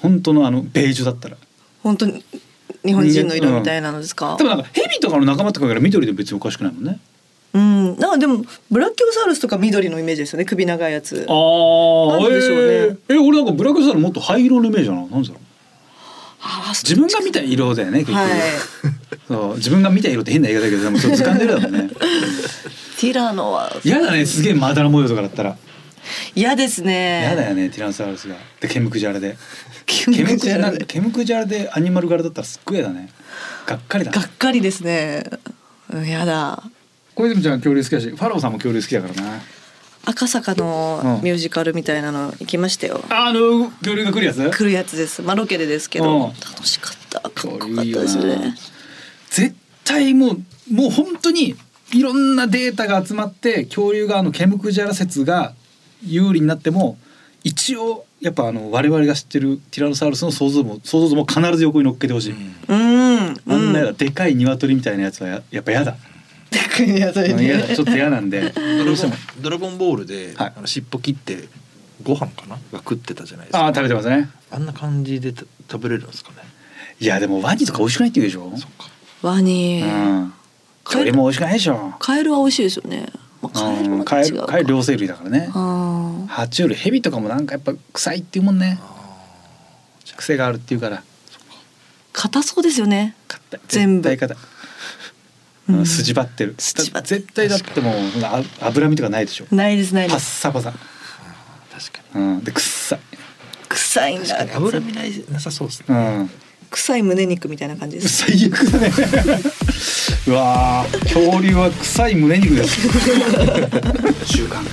本当のあのベージュだったら本当に日本人の色みたいなのですか？でもなんかヘビとかの仲間とかから緑で別におかしくないもんね。うん。なんかでもブラッキオサウルスとか緑のイメージですよね。首長いやつ。ああなんででしょうね。えーえ俺なんかブラックスターのもっと灰色のイメージだななんでだろう。ああ自分が見た色だよね結局、はい。そう。自分が見た色って変な言い方だけどでもちょっと図鑑で色だもんね。ティラノは。嫌だね。すげえまだら模様とかだったら。嫌ですね。嫌だよねティラノサウルスが。でケムクジャラでケケムクジャラケムクジャラでアニマル柄だったらすっごい嫌だね。がっかりだがっかりですね。うんやだ小泉ちゃん恐竜好きだしファローさんも恐竜好きだからな。赤坂のうん。ミュージカルみたいなの行きましたよ。ああの恐竜が来るやつ？来るやつです。まあロケでですけうん。ど楽しかった。かっこよかったですね。絶対もうもう本当にいろんなデータが集まって恐竜があのケムクジャラ説が有利になっても一応やっぱあの我々が知ってるティラノサウルスの想像も想像図も必ず横に乗っけてほしい、うん。あんなやだうんでかい鶏みたいなやつはややっぱやだ。でかいやつうん嫌だ。ちょっと嫌なんで。ドラゴンどうしても。ドラゴンボールで、はい。あの尻尾切ってご飯かなが食ってたじゃないですか。ああ食べてますね。あんな感じでた食べれるんですかね。いやでもワニとか美味しくないって言うでしょ。ワニ。うん。それも美味しくないでしょ。カエルは美味しいですよねまあカエルうんはカエル違うか。カエル両生類だからね。爬虫類ヘビとかもなんかやっぱ臭いっていうもんね。あ癖があるっていうから。硬そうですよね。全部。硬い。うん。筋張ってる。筋張絶対だってもうあ脂身とかないでしょ。ないですないパッですサパサ、ー確かに。うん、で臭い、臭いんだ。脂身ないなさそうですね。うん、臭い胸肉みたいな感じです。最悪だね。うわー恐竜は臭い胸肉です。週刊。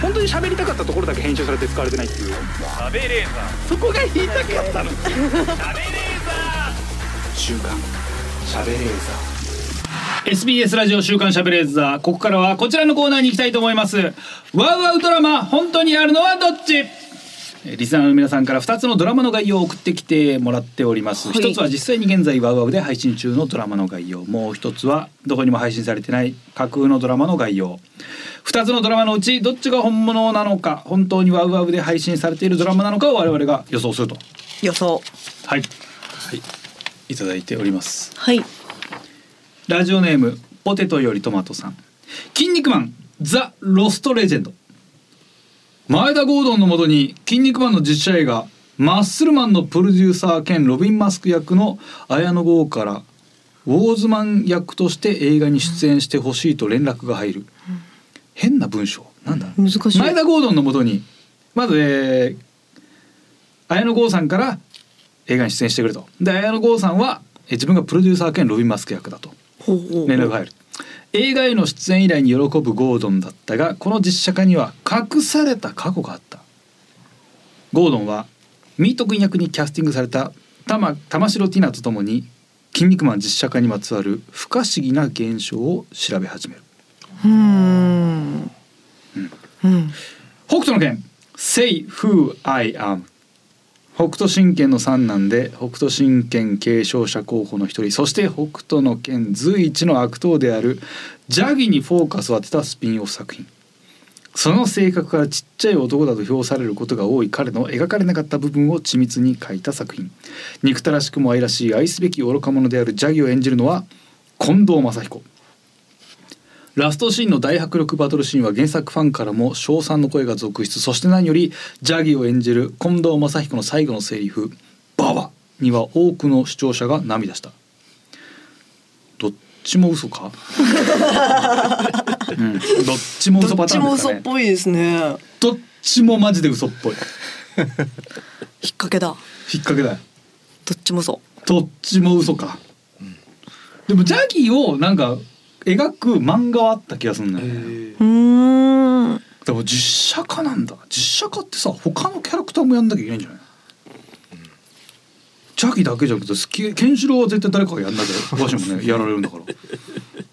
本当に喋りたかったところだけ編集されて使われてないっていう。喋れーそこが言いたかったの週刊しゃべれーザ SBS ラジオ週刊しゃべれーザー。ここからはこちらのコーナーに行きたいと思います。ワウワウドラマ本当にあるのはどっち？えーリスナーの皆さんから2つのドラマの概要を送ってきてもらっております、はい。一つは実際に現在ワウワウで配信中のドラマの概要。もう一つはどこにも配信されてない架空のドラマの概要。2つのドラマのうちどっちが本物なのか本当にワウワウで配信されているドラマなのかを我々が予想すると。予想。はい、はい、いただいております。はい。ラジオネームポテトよりトマトさん。筋肉マンザ・ロストレジェンド。前田ゴードンのもとに筋肉マンの実写映画マッスルマンのプロデューサー兼ロビン・マスク役の綾野剛からウォーズマン役として映画に出演してほしいと連絡が入る、変な文章。なんだ？難しい。前田ゴードンのもとにまず、えー、綾野剛さんから映画に出演してくれと。で綾野剛さんはえー自分がプロデューサー兼ロビン・マスク役だと。連絡が入る。映画への出演依頼に喜ぶゴードンだったがこの実写化には隠された過去があった。ゴードンはミート君役にキャスティングされた玉玉城ティナとともに「筋肉マン」実写化にまつわる不可思議な現象を調べ始める。うーん。うん。北斗の拳 Say who I am 北斗神拳の三男で北斗神拳継承者候補の一人そして北斗の拳随一の悪党であるジャギにフォーカスを当てたスピンオフ作品。その性格からちっちゃい男だと評されることが多い彼の描かれなかった部分を緻密に描いた作品。憎たらしくも愛らしい愛すべき愚か者であるジャギを演じるのは近藤正彦。ラストシーンの大迫力バトルシーンは原作ファンからも称賛の声が続出。そして何よりジャギを演じる近藤正彦の最後のセリフ「ババ」には多くの視聴者が涙した。どっちも嘘か、うん、どっちも嘘パどっちもターンですかね。嘘っぽいですね。どっちもマジで嘘っぽい。引っ掛けだ。引っ掛けだよ。どっちも嘘。どっちも嘘か、でもジャギをなんか描く漫画はあった気がするんだよ。ね、うーん。でも実写化なんだ。実写化ってさ他のキャラクターもやんなきゃいけないんじゃない、ジャギだけじゃなくて好きケンシロウは絶対誰かがやんなきゃおかしいもんねやられるんだから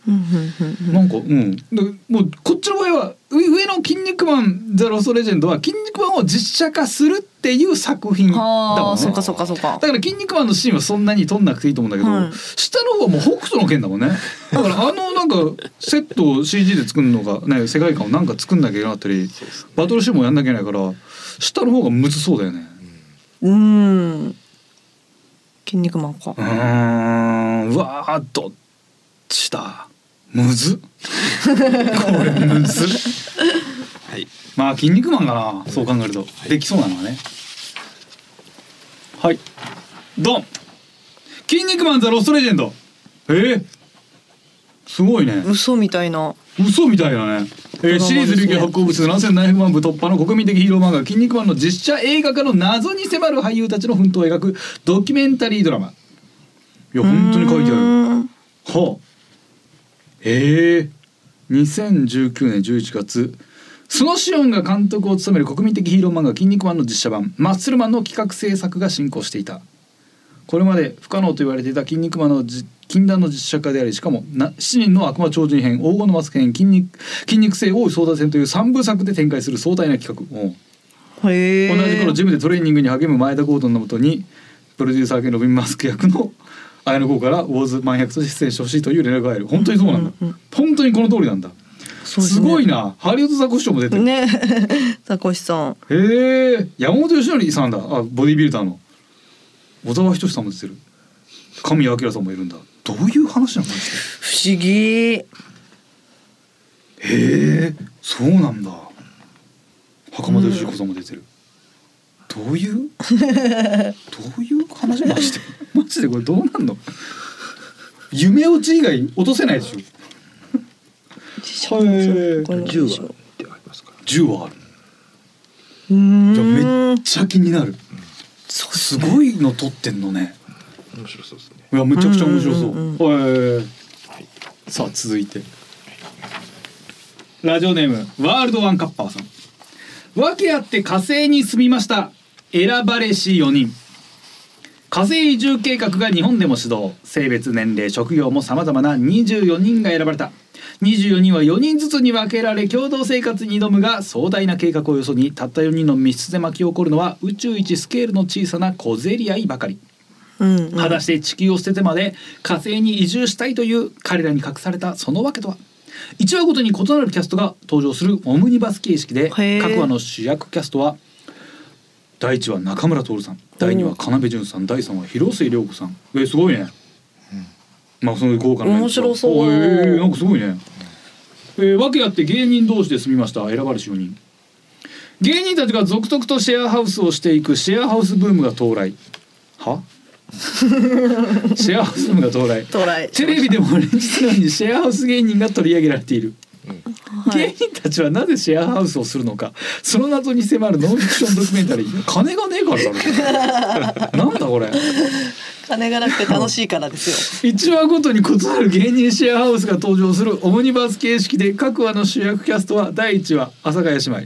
なんかうん。でもうこっちの場合はう上の「筋肉マンザ・ロストレジェンド」は「筋肉マン」を実写化するっていう作品だはもんね。あそうかそうかそうか。だから「筋肉マン」のシーンはそんなに撮んなくていいと思うんだけど、はい。下の方はもう北斗の拳だもんね。だからあのなんかセットを CG で作るのがね世界観をなんか作んなきゃいけなかったりバトルシーンもやんなきゃいけないから下の方がむずそうだよね。うーん。筋肉マンか。う。ーん。うわーどっちだ？むずっ。これむずっ。はい。まあ筋肉マンかなそう考えると、できそうなのはね。はい。ドン。筋肉マンザロストレジェンド。え？ー、すごいね。嘘みたいな。嘘みたいだね、えー、シリーズ累計発行部数7700万部突破の国民的ヒーロー漫画「筋肉マン」の実写映画化の謎に迫る俳優たちの奮闘を描くドキュメンタリードラマ。いや本当に書いてある。る。はあええ2019年11月スノシオンが監督を務める国民的ヒーロー漫画「筋肉マン」の実写版マッスルマンの企画制作が進行していたこれまで不可能と言われていた「筋肉マン」のじ禁断の実写化でありしかもな7人の悪魔超人編黄金のマスク編筋肉筋肉性王位争奪戦という3部作で展開する壮大な企画。同じ頃ジムでトレーニングに励む前田ゴードンのもとにプロデューサー兼ロビン・マスク役の綾野剛からウォーズマン役として出演してほしいという連絡が入る。本当にそうなんだ、うんうん本当にこの通りなんだ。すね。ごいな。ハリウッドザコシショウも出てる、ね。ザコシさん。へえ。山本由伸さんだ。あボディビルダーの。小沢仁志さんも出てる。神谷明さんもいるんだ。どういう話なの？不思議。へえ。そうなんだ。袴田義彦さんも出てる、どういう？どういう話？マジでマジでこれどうなんの？夢落ち以外落とせないでしょ。これ銃はってありますか？ら銃はある。めっちゃ気になる。すごいの撮ってんのね。面白そうですね。いやめちゃくちゃ面白そう,、うんさあ続いて。ラジオネームワールドワンカッパーさん。訳あって火星に住みました選ばれし4人。火星移住計画が日本でも始動性別年齢職業も様々な24人が選ばれた。24人は4人ずつに分けられ共同生活に挑むが壮大な計画をよそにたった4人の密室で巻き起こるのは宇宙一スケールの小さな小競り合いばかり。うんうん。果たして地球を捨ててまで火星に移住したいという彼らに隠されたその訳とは。1話ごとに異なるキャストが登場するオムニバス形式で各話の主役キャストは第1話中村徹さん第2話要潤さん第3話広末涼子さん。えーすごいね、まあその豪華な面白そう。おえーなんかすごいね。えー、訳あって芸人同士で住みました。選ばれし4人。芸人たちが続々とシェアハウスをしていくシェアハウスブームが到来。は？シェアハウスブームが到来。テレビでも連日のようにシェアハウス芸人が取り上げられている、はい芸人たちはなぜシェアハウスをするのか。その謎に迫るノンフィクションドキュメンタリー。金がねえからだろ。なんだこれ。金がなくて楽しいからですよ。1話ごとに異なる芸人シェアハウスが登場するオムニバース形式で各話の主役キャストは第1話。阿佐ヶ谷姉妹。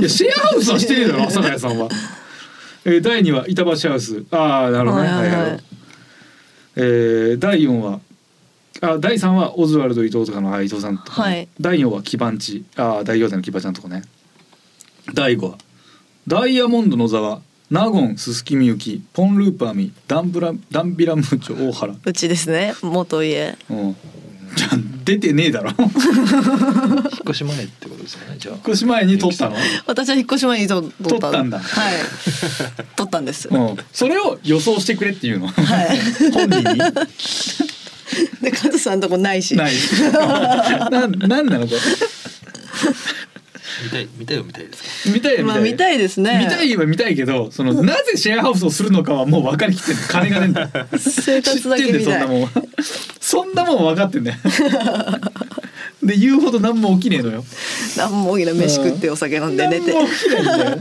いやシェアハウスはしてねえだろ阿佐ヶ谷さんは、えー、第2話板橋ハウス。ああなるほどね、はいはいはい。はいえー、第4話あ第3話オズワルド伊藤とかのあ伊藤さんとかね、はい。第4話キバンチあ大行政のキバちゃんとかね。第5話ダイヤモンド野沢納言鈴木みゆきポンループアミダンブラダンビラムーチョ大原。うちですね。元家。うん。じゃあ出てねえだろ。引っ越し前ってことですよねじゃあ。少し前に撮ったの？私は引っ越し前に撮った。撮ったんだ。はい。撮ったんです。うん。それを予想してくれっていうの。はい。本人に で加藤さんとこないし。ない ななんなのこれ？見たい見たいは見たいですか？見たいよ見たい。まあ見たいですね。見たいは見たいけどそのなぜシェアハウスをするのかはもう分かりきってんの。金がねえんだよ生活だけ見たい。知ってんだよそんなもんそんなもん分かってんだよで言うほど何も起きねえのよ。何も大きな飯食ってお酒飲んで寝て。何も起きないんだよ。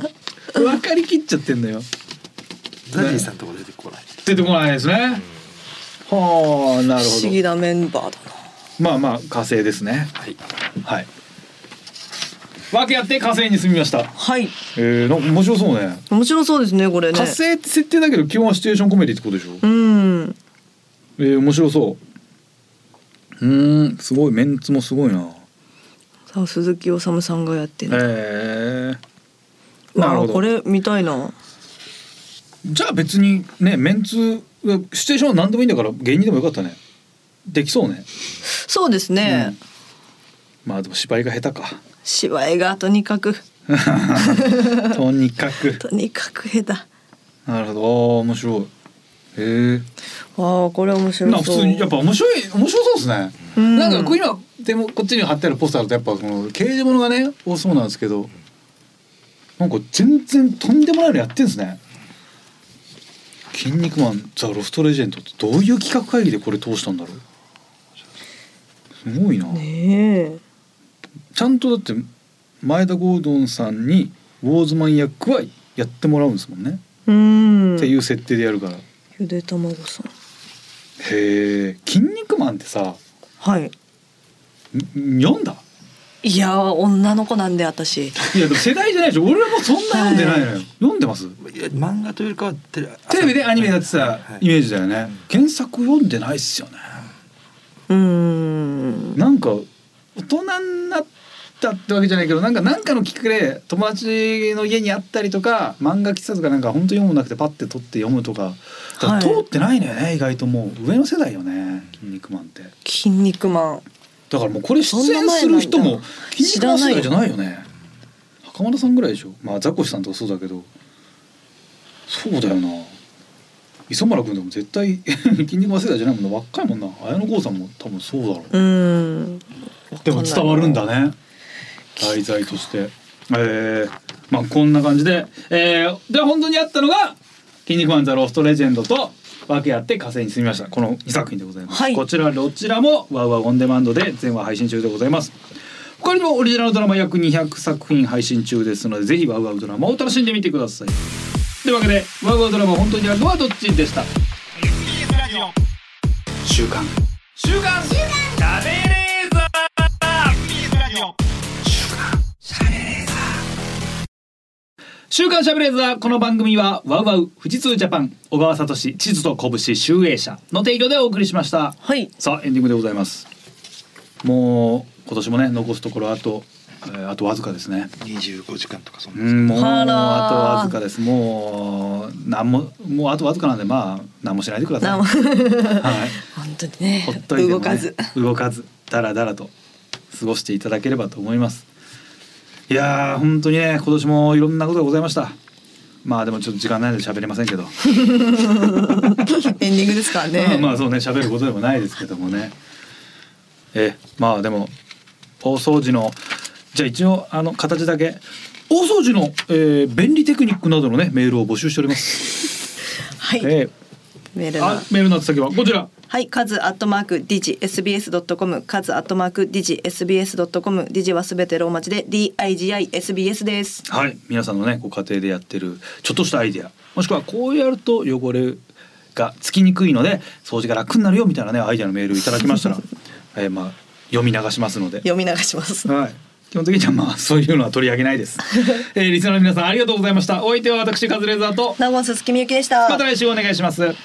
分かりきっちゃってんだよ。ザジーさんとこ出てこない出てこないですねはあなるほど不思議なメンバーだな。まあまあ火星ですねはいはい訳あって火星に住みましたはい。えー、なんか面白そうね面白そうですねこれね火。星って設定だけど基本はシチュエーションコメディってことでしょ？うん。えー、面白そううーんすごいメンツもすごいなさあ鈴木おさむさんがやってる。えー、なるほどあこれ見たいな。じゃあ別にねメンツシチュエーションは何でもいいんだから芸人でもよかったね。できそうね。そうですね。うん。まあでも芝居が下手か。芝居がとにかく。とにかく。とにかく下手。なるほど。面白い。へえ。ああこれ面白なそう普通にやっぱ面白い面白そうですね、うん。なんかこう今でもこっちに貼ってあるポスターだとやっぱこの刑事物がね多そうなんですけどなんか全然とんでもないのやってんですね「筋肉マンザ・ロストレジェンド」ってどういう企画会議でこれ通したんだろう？すごいな、ねえ。ちゃんとだって前田ゴードンさんにウォーズマン役はやってもらうんですもんね、うん。っていう設定でやるから。へゆで卵さん。え「筋肉マン」ってさはい。ん読んだ？いやー女の子なんで私。いやでも世代じゃないでしょ。俺もそんな読んでないのよ、読んでます？いや漫画というかはテレテレビでアニメやってたはい。イメージだよね、原作読んでないっすよね。うーん。なんか大人になったってわけじゃないけどなんかなんかのきっかけで友達の家にあったりとか漫画喫茶とかなんか本当読むなくてパッて取って読むとか。だか通ってないのよね、意外ともう。上の世代よね「筋肉マン」って。筋肉マンだからもうこれ出演する人も「筋肉マン」世代じゃないよね。袴田さんぐらいでしょ。まあザコシさんとかそうだけど。そうだよな。磯村君でも絶対筋肉マン世代じゃないもんな。若いもんな。綾野剛さんも多分そうだろう。うでも伝わるんだね。題材として。えー、まあこんな感じで、えー、で本当にあったのが「筋肉マンザローストレジェンド」と「分け合って火星に住みました」この2作品でございます、はい。こちらどちらもワウワウオンデマンドで全話配信中でございます。他にもオリジナルドラマ約200作品配信中ですのでぜひワウワウドラマを楽しんでみてください。というわけでワウワウドラマ本当にあるのはどっちでした？週刊週刊しゃべれ週刊しゃべれーザーこの番組はワウワウ富士通ジャパン小川聡地図と拳集英社の提供でお送りしました。はい。さあエンディングでございます。もう今年もね残すところあと、えーあとわずかですね。25時間とかそんな。うんもうあとわずかです。もうなんももうあとわずかなんでまあ何もしないでください。はい。本当にねほっといてもね動かず。動かずだらだらと過ごしていただければと思いますいやー本当にね今年もいろんなことがございました。まあでもちょっと時間ないので喋れませんけど、エンディングですからね。まあそうね喋ることでもないですけどもね。えまあでも大掃除のじゃあ一応あの形だけ。大掃除の、えー便利テクニックなどのねメールを募集しております、はい、えー、メールのあメールの宛先はこちらはい、カズアットマークディジ SBS ドットコム、カズアットマークディジ SBS ドットコム、ディジはすべてローマ字で D I G I S B S です。はい、皆さんのねご家庭でやってるちょっとしたアイデア。もしくはこうやると汚れがつきにくいので掃除が楽になるよみたいなねアイデアのメールいただきましたら、えー、まあ読み流しますので、読み流します。はい、基本的にはまあそういうのは取り上げないです、えー、リスナーの皆さんありがとうございました。お相手は私カズレーザーと。ナゴンススキミユキでした。また来週お願いします